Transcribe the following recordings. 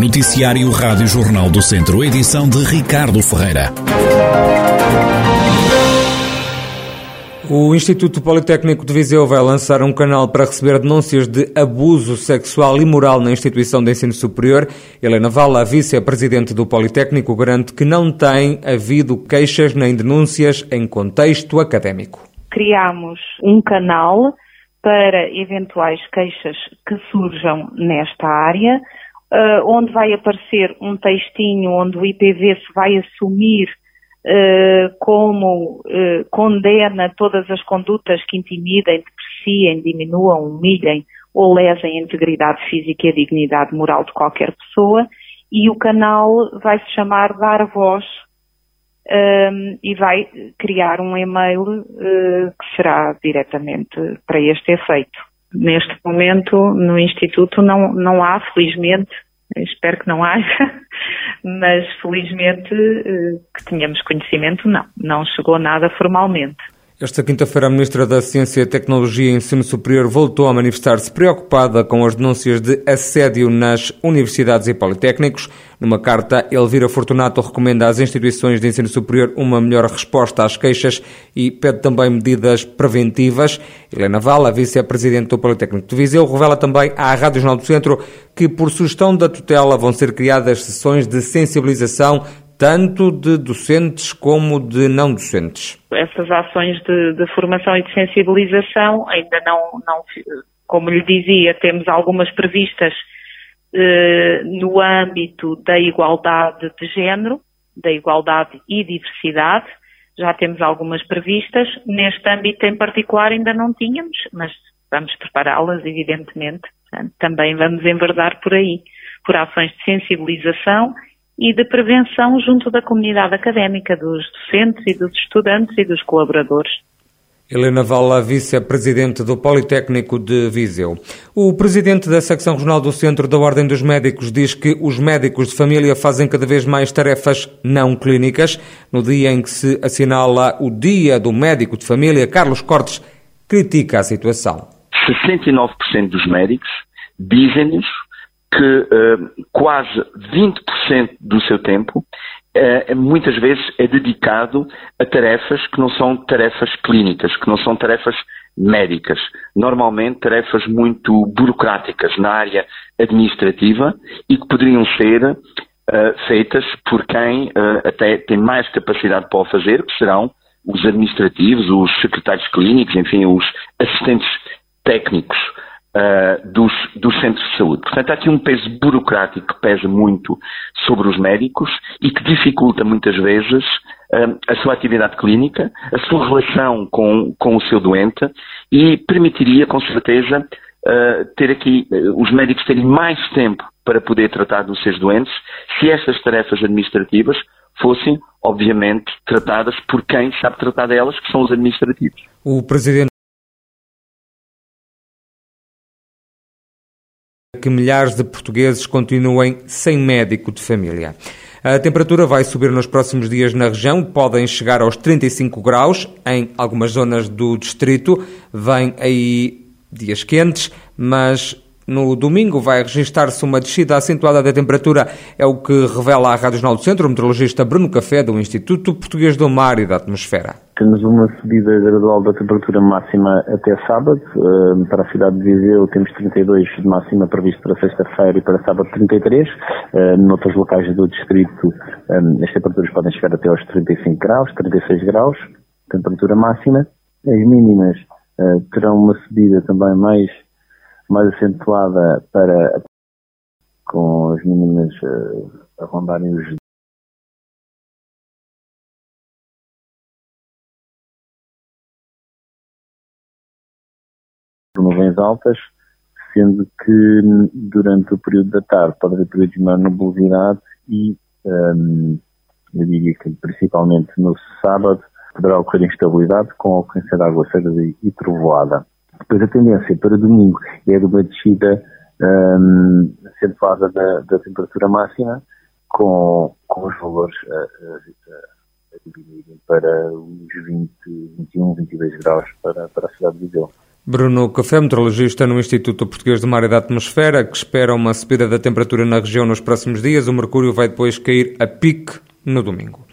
Noticiário Rádio Jornal do Centro, edição de Ricardo Ferreira. O Instituto Politécnico de Viseu vai lançar um canal para receber denúncias de abuso sexual e moral na instituição de ensino superior. Helena Vala, vice-presidente do Politécnico, garante que não tem havido queixas nem denúncias em contexto académico. Criamos um canal para eventuais queixas que surjam nesta área, uh, onde vai aparecer um textinho onde o IPV se vai assumir uh, como uh, condena todas as condutas que intimidem, depreciem, diminuam, humilhem ou lesem a integridade física e a dignidade moral de qualquer pessoa, e o canal vai se chamar Dar Voz um, e vai criar um e-mail uh, que será diretamente para este efeito. Neste momento, no Instituto, não, não há, felizmente, espero que não haja, mas felizmente uh, que tenhamos conhecimento, não. Não chegou nada formalmente. Esta quinta-feira, a Ministra da Ciência, Tecnologia e Ensino Superior voltou a manifestar-se preocupada com as denúncias de assédio nas universidades e politécnicos. Numa carta, Elvira Fortunato recomenda às instituições de ensino superior uma melhor resposta às queixas e pede também medidas preventivas. Helena Vala, vice-presidente do Politécnico de Viseu, revela também à Rádio Jornal do Centro que, por sugestão da tutela, vão ser criadas sessões de sensibilização tanto de docentes como de não docentes? Essas ações de, de formação e de sensibilização ainda não, não, como lhe dizia, temos algumas previstas eh, no âmbito da igualdade de género, da igualdade e diversidade, já temos algumas previstas. Neste âmbito em particular ainda não tínhamos, mas vamos prepará-las, evidentemente. Também vamos enverdar por aí, por ações de sensibilização e de prevenção junto da comunidade académica, dos docentes e dos estudantes e dos colaboradores. Helena Vala, vice-presidente do Politécnico de Viseu. O presidente da secção regional do Centro da Ordem dos Médicos diz que os médicos de família fazem cada vez mais tarefas não clínicas. No dia em que se assinala o Dia do Médico de Família, Carlos Cortes critica a situação. 69% dos médicos dizem-nos que uh, quase 20% do seu tempo uh, muitas vezes é dedicado a tarefas que não são tarefas clínicas, que não são tarefas médicas, normalmente tarefas muito burocráticas na área administrativa e que poderiam ser uh, feitas por quem até tem mais capacidade para o fazer, que serão os administrativos, os secretários clínicos, enfim, os assistentes técnicos uh, dos, dos centros de saúde. Portanto, há aqui um peso burocrático que pesa muito sobre os médicos e que dificulta muitas vezes uh, a sua atividade clínica, a sua relação com, com o seu doente e permitiria, com certeza, uh, ter aqui os médicos terem mais tempo para poder tratar dos seus doentes se estas tarefas administrativas fossem, obviamente, tratadas por quem sabe tratar delas, que são os administrativos. O Presidente que milhares de portugueses continuem sem médico de família. A temperatura vai subir nos próximos dias na região, podem chegar aos 35 graus em algumas zonas do distrito. Vêm aí dias quentes, mas no domingo vai registrar-se uma descida acentuada da temperatura, é o que revela a Rádio Jornal do Centro, o meteorologista Bruno Café, do Instituto Português do Mar e da Atmosfera. Temos uma subida gradual da temperatura máxima até sábado. Para a cidade de Viseu temos 32 de máxima previsto para sexta-feira e para sábado 33. Eh, noutros locais do distrito as temperaturas podem chegar até aos 35 graus, 36 graus, temperatura máxima. As mínimas terão uma subida também mais mais acentuada para com as mínimas uh, a rondarem os nuvens altas, sendo que durante o período da tarde pode haver períodos de maior e um, eu diria que principalmente no sábado poderá ocorrer instabilidade com a ocorrência de aguaceiras e, e trovoada. Depois a tendência para domingo é de uma descida um, acentuada da, da, temperatura máxima, com, com os valores a, a, a, diminuírem para os 20, 21, 22 graus para, para a cidade de Viseu. Bruno Café, meteorologista no Instituto Português do Mar e da Atmosfera, que espera uma subida da temperatura na região nos próximos dias. O mercúrio vai depois cair a pique no domingo.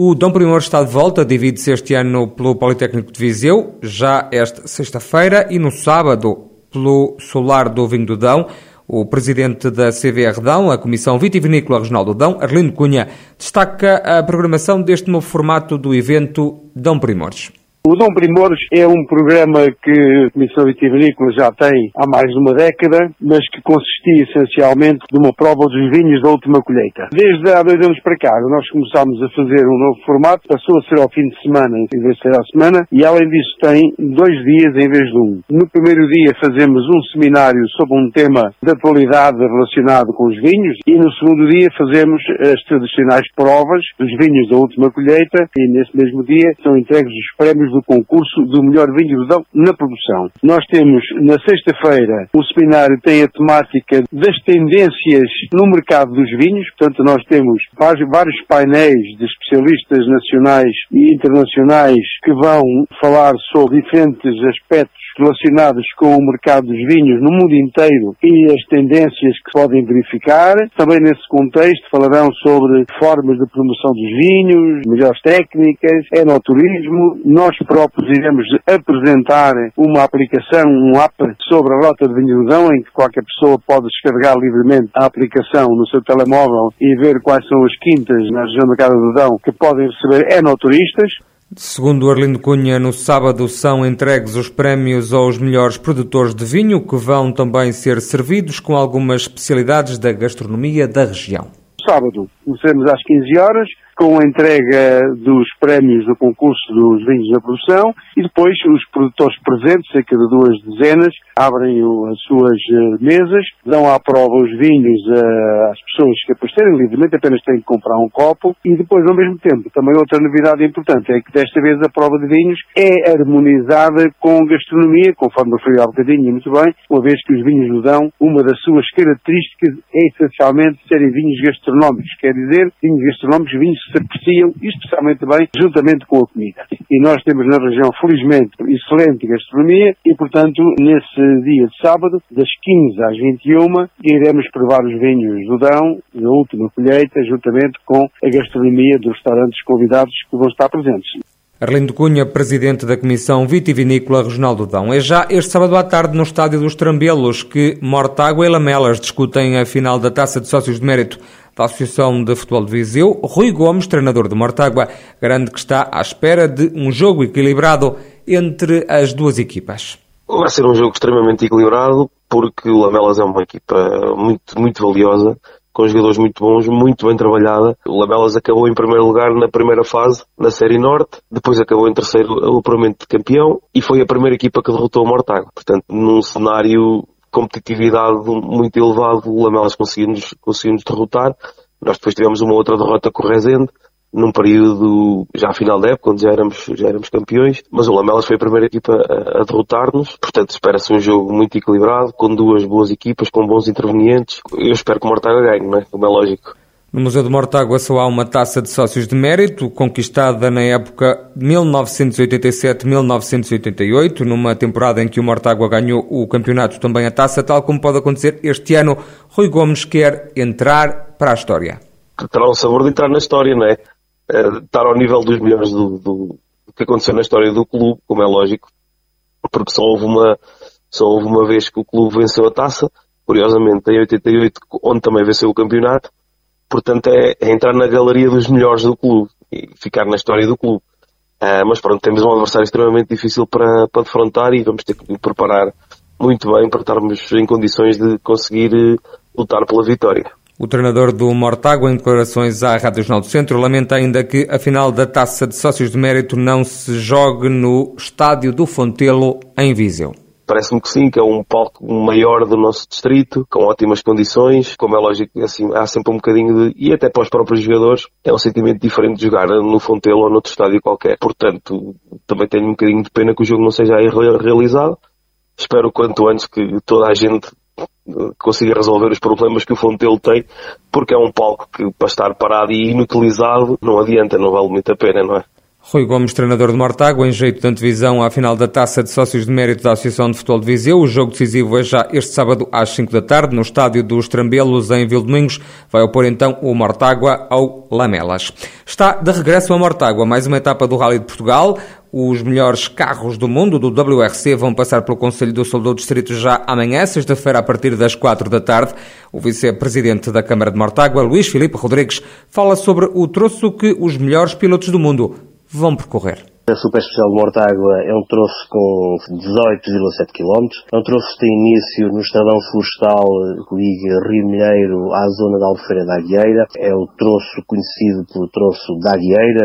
O Dom Primor está de volta, divide-se este ano pelo Politécnico de Viseu, já esta sexta-feira, e no sábado pelo Solar do Vinho do Dão. O presidente da CVR Dão, a Comissão Vitivinícola Regional do Dão, Arlindo Cunha, destaca a programação deste novo formato do evento Dão Primores. O Dom Primores é um programa que a Comissão Vitivinícola já tem há mais de uma década, mas que consistia essencialmente de uma prova dos vinhos da última colheita. Desde há dois anos para cá, nós começámos a fazer um novo formato, passou a ser ao fim de semana em vez de ser à semana, e além disso tem dois dias em vez de um. No primeiro dia fazemos um seminário sobre um tema de atualidade relacionado com os vinhos, e no segundo dia fazemos as tradicionais provas dos vinhos da última colheita, e nesse mesmo dia são entregues os prémios do concurso do melhor vinho do Dão na produção. Nós temos na sexta-feira o seminário tem a temática das tendências no mercado dos vinhos, portanto nós temos vários painéis de especialistas nacionais e internacionais que vão falar sobre diferentes aspectos relacionados com o mercado dos vinhos no mundo inteiro e as tendências que podem verificar. Também nesse contexto falarão sobre formas de promoção dos vinhos, melhores técnicas, enoturismo. Nós próprios iremos apresentar uma aplicação, um app sobre a rota de vinhodão em que qualquer pessoa pode descarregar livremente a aplicação no seu telemóvel e ver quais são as quintas na região da Casa do Dão que podem receber enoturistas. Segundo Arlindo Cunha, no sábado são entregues os prémios aos melhores produtores de vinho, que vão também ser servidos com algumas especialidades da gastronomia da região. Sábado, começamos às 15 horas, com a entrega dos prémios do concurso dos vinhos da produção e depois os produtores presentes, cerca de duas dezenas, abrem as suas eh, mesas, dão à prova os vinhos eh, às pessoas que apostarem livremente, apenas têm que comprar um copo e depois ao mesmo tempo, também outra novidade importante é que desta vez a prova de vinhos é harmonizada com gastronomia, conforme referi há bocadinho muito bem, uma vez que os vinhos do Dão, uma das suas características é essencialmente serem vinhos gastronómicos, quer dizer, vinhos gastronómicos, vinhos se apreciam especialmente bem juntamente com a comida. E nós temos na região, felizmente, excelente gastronomia e, portanto, nesse dia de sábado, das 15 às 21, iremos provar os vinhos do Dão, da última colheita, juntamente com a gastronomia dos restaurantes convidados que vão estar presentes. Arlindo Cunha, presidente da Comissão Vitivinícola Regional do Dão. É já este sábado à tarde no Estádio dos Trambelos que Mortágua e Lamelas discutem a final da Taça de Sócios de Mérito da Associação de Futebol de Viseu. Rui Gomes, treinador de Mortágua, garante que está à espera de um jogo equilibrado entre as duas equipas. Vai ser um jogo extremamente equilibrado porque o Lamelas é uma equipa muito, muito valiosa com jogadores muito bons, muito bem trabalhada. O Lamelas acabou em primeiro lugar na primeira fase, na Série Norte, depois acabou em terceiro o apuramento de campeão e foi a primeira equipa que derrotou o Mortágua. Portanto, num cenário competitividade muito elevado, o Lamelas conseguimos, conseguimos derrotar. Nós depois tivemos uma outra derrota com o Rezende, num período já final da época, onde já éramos, já éramos campeões, mas o Lamelas foi a primeira equipa a, a derrotar-nos, portanto espera-se um jogo muito equilibrado, com duas boas equipas, com bons intervenientes. Eu espero que o Mortaga ganhe, não é? Como é lógico. No Museu de Mortágua só há uma taça de sócios de mérito, conquistada na época 1987-1988, numa temporada em que o Mortágua ganhou o campeonato também a taça, tal como pode acontecer este ano. Rui Gomes quer entrar para a história. Terá o sabor de entrar na história, não é? Eh, estar ao nível dos melhores do, do, do, que aconteceu na história do clube, como é lógico, porque só houve uma, só houve uma vez que o clube venceu a taça, curiosamente em 88, onde também venceu o campeonato, portanto é, é, entrar na galeria dos melhores do clube e ficar na história do clube. Uh, mas pronto, temos um adversário extremamente difícil para, para defrontar e vamos ter que nos preparar muito bem para estarmos em condições de conseguir uh, lutar pela vitória. O treinador do Mortágua, em declarações à Rádio Jornal do Centro, lamenta ainda que a final da Taça de Sócios de Mérito não se jogue no Estádio do Fontelo, em Viseu. Parece-me que sim, que é um palco maior do nosso distrito, com ótimas condições, como é lógico, assim, há sempre um bocadinho de, e até para os próprios jogadores, é um sentimento diferente de jogar no Fontelo ou noutro estádio qualquer. Portanto, também tenho um bocadinho de pena que o jogo não seja aí realizado. Espero quanto antes que toda a gente consiga resolver os problemas que o Fontelo tem, porque é um palco que para estar parado e inutilizado não adianta, não vale muito a pena, não é? Rui Gomes, treinador de Mortágua, em jeito de antevisão à final da Taça de Sócios de Mérito da Associação de Futebol de Viseu. O jogo decisivo é já este sábado às 5 da tarde, no estádio dos Trambelos, em Vildomingos. Vai opor então o Mortágua ao Lamelas. Está de regresso a Mortágua, mais uma etapa do Rally de Portugal. Os melhores carros do mundo do WRC vão passar pelo Conselho do Sul do Distrito já amanhã, sexta-feira, a partir das 4 da tarde. O vice-presidente da Câmara de Mortágua, Luís Filipe Rodrigues, fala sobre o troço que os melhores pilotos do mundo vão percorrer. A Super Especial de Mortágua é um troço com 18,7 km. É um troço que tem início no Estradão Florestal que liga Rio Milheiro à zona da Albufeira da Aguieira. É o troço conhecido pelo troço da Aguieira,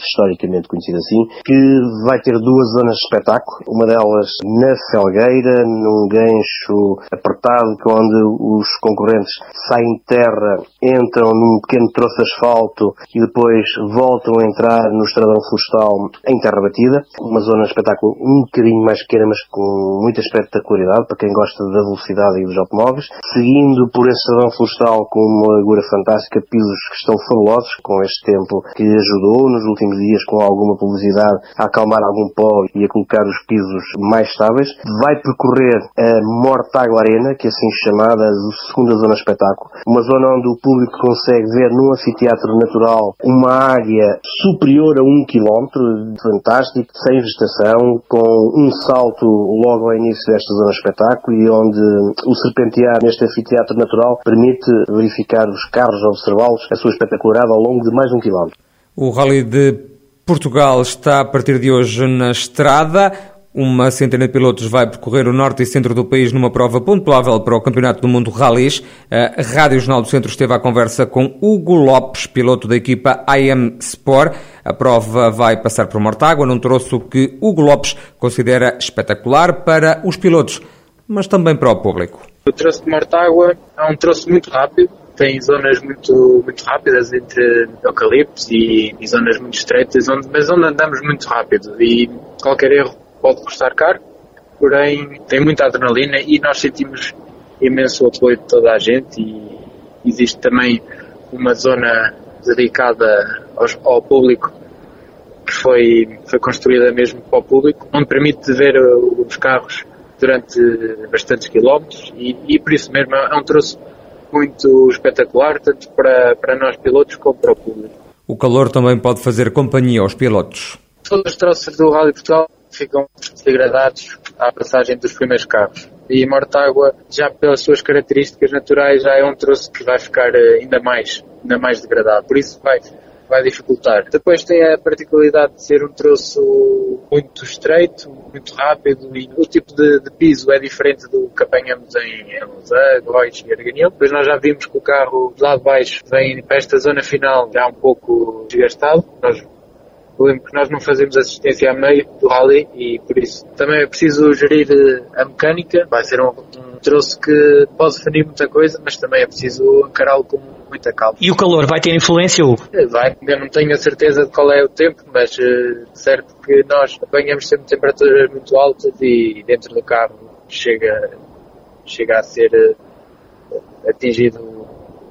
historicamente conhecido assim, que vai ter duas zonas de espetáculo. Uma delas na Felgueira, num gancho apertado, onde os concorrentes saem de terra, entram num pequeno troço de asfalto e depois voltam a entrar no Estradão Florestal em em terra batida, uma zona de espetáculo um bocadinho mais pequena, mas com muita espetacularidade para quem gosta da velocidade e dos automóveis, seguindo por esse estradão florestal com uma largura fantástica, pisos que estão fabulosos, com este tempo que ajudou nos últimos dias com alguma publicidade a acalmar algum pó e a colocar os pisos mais estáveis. Vai percorrer a Mortágua Arena, que é assim chamada, a segunda zona de espetáculo, uma zona onde o público consegue ver num anfiteatro natural uma área superior a um quilómetro fantástico, sem vegetação, com um salto logo ao início desta zona espetáculo e onde o serpentear neste anfiteatro natural permite verificar os carros, observá-los, a sua espetacularidade ao longo de mais um quilómetro. O Rally de Portugal está a partir de hoje na estrada. Uma centena de pilotos vai percorrer o norte e centro do país numa prova pontuável para o Campeonato do Mundo Rallys. A Rádio Jornal do Centro esteve à conversa com Hugo Lopes, piloto da equipa IM Sport. A prova vai passar por Mortágua, num troço que Hugo Lopes considera espetacular para os pilotos, mas também para o público. O troço de Mortágua é um troço muito rápido, tem zonas muito, muito rápidas entre eucaliptos e, e zonas muito estreitas, onde, mas onde andamos muito rápido e qualquer erro pode custar caro, porém tem muita adrenalina e nós sentimos imenso apoio de toda a gente e existe também uma zona dedicada aos, ao público que foi, foi construída mesmo para o público, onde permite ver os carros durante bastantes quilómetros e, e por isso mesmo é um troço muito espetacular, tanto para, para nós pilotos como para o público. O calor também pode fazer companhia aos pilotos. Todos os troços do Rally Portugal ficam degradados à passagem dos primeiros carros. E Mortágua, já pelas suas características naturais, já é um troço que vai ficar eh, ainda mais, ainda mais degradado. Por isso vai, vai dificultar. Depois tem a particularidade de ser um troço muito estreito, muito rápido e o tipo de, de piso é diferente do que apanhamos em Lausanne, Góis e Arganil. Depois nós já vimos que o carro de de baixo vem para esta zona final já um pouco desgastado. Nós lembro que nós não fazemos assistência a meio do rally e por isso também é preciso gerir eh, a mecânica. Vai ser um, um troço que pode definir muita coisa, mas também é preciso encará-lo com muita calma. E o calor vai ter influência, Hugo? Eh, vai, ainda não tenho a certeza de qual é o tempo, mas uh, certo que nós apanhamos sempre temperaturas muito altas e dentro do carro chega, chega a ser atingido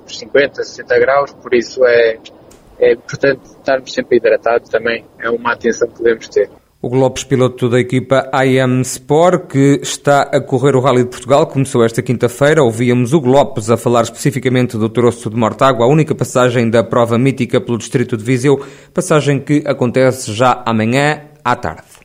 os 50, 60 graus, por isso é é importante estarmos sempre hidratados também, é uma atenção que devemos ter. O Lopes, piloto da equipa IM Sport, que está a correr o Rally de Portugal, começou esta quinta-feira. Ouvíamos o Lopes a falar especificamente do Troço de Mortágua, a única passagem da prova mítica pelo distrito de Viseu, passagem que acontece já amanhã à tarde.